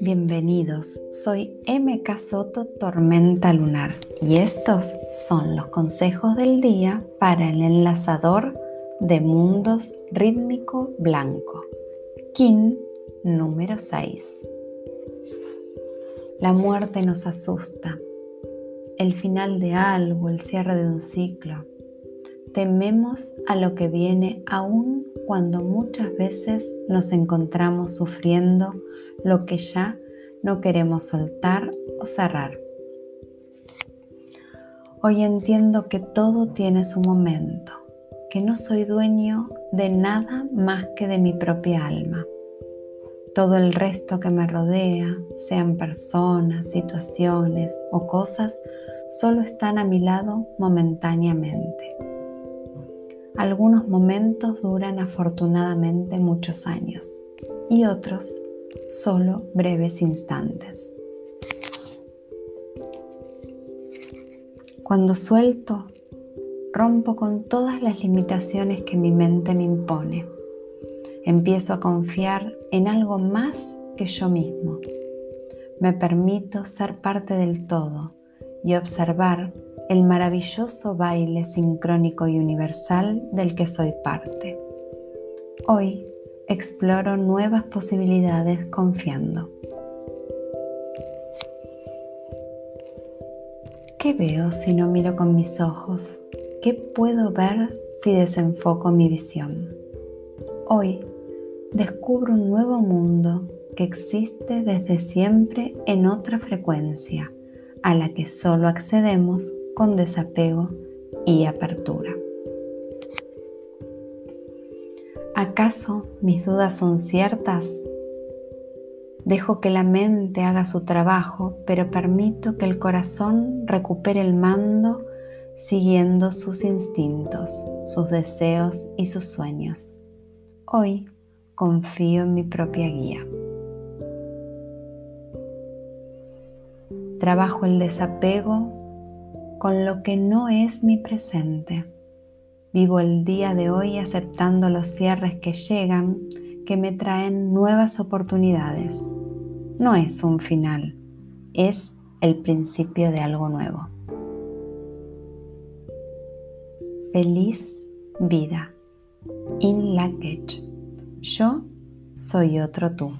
Bienvenidos, soy MK Soto Tormenta Lunar y estos son los consejos del día para el enlazador de mundos rítmico blanco, Kin número 6. La muerte nos asusta, el final de algo, el cierre de un ciclo. Tememos a lo que viene aún cuando muchas veces nos encontramos sufriendo lo que ya no queremos soltar o cerrar. Hoy entiendo que todo tiene su momento, que no soy dueño de nada más que de mi propia alma. Todo el resto que me rodea, sean personas, situaciones o cosas, solo están a mi lado momentáneamente. Algunos momentos duran afortunadamente muchos años y otros solo breves instantes. Cuando suelto, rompo con todas las limitaciones que mi mente me impone. Empiezo a confiar en algo más que yo mismo. Me permito ser parte del todo y observar el maravilloso baile sincrónico y universal del que soy parte. Hoy exploro nuevas posibilidades confiando. ¿Qué veo si no miro con mis ojos? ¿Qué puedo ver si desenfoco mi visión? Hoy descubro un nuevo mundo que existe desde siempre en otra frecuencia, a la que solo accedemos con desapego y apertura. ¿Acaso mis dudas son ciertas? Dejo que la mente haga su trabajo, pero permito que el corazón recupere el mando siguiendo sus instintos, sus deseos y sus sueños. Hoy confío en mi propia guía. Trabajo el desapego con lo que no es mi presente Vivo el día de hoy aceptando los cierres que llegan, que me traen nuevas oportunidades. No es un final, es el principio de algo nuevo. Feliz vida. In Lakesh. Yo soy otro tú.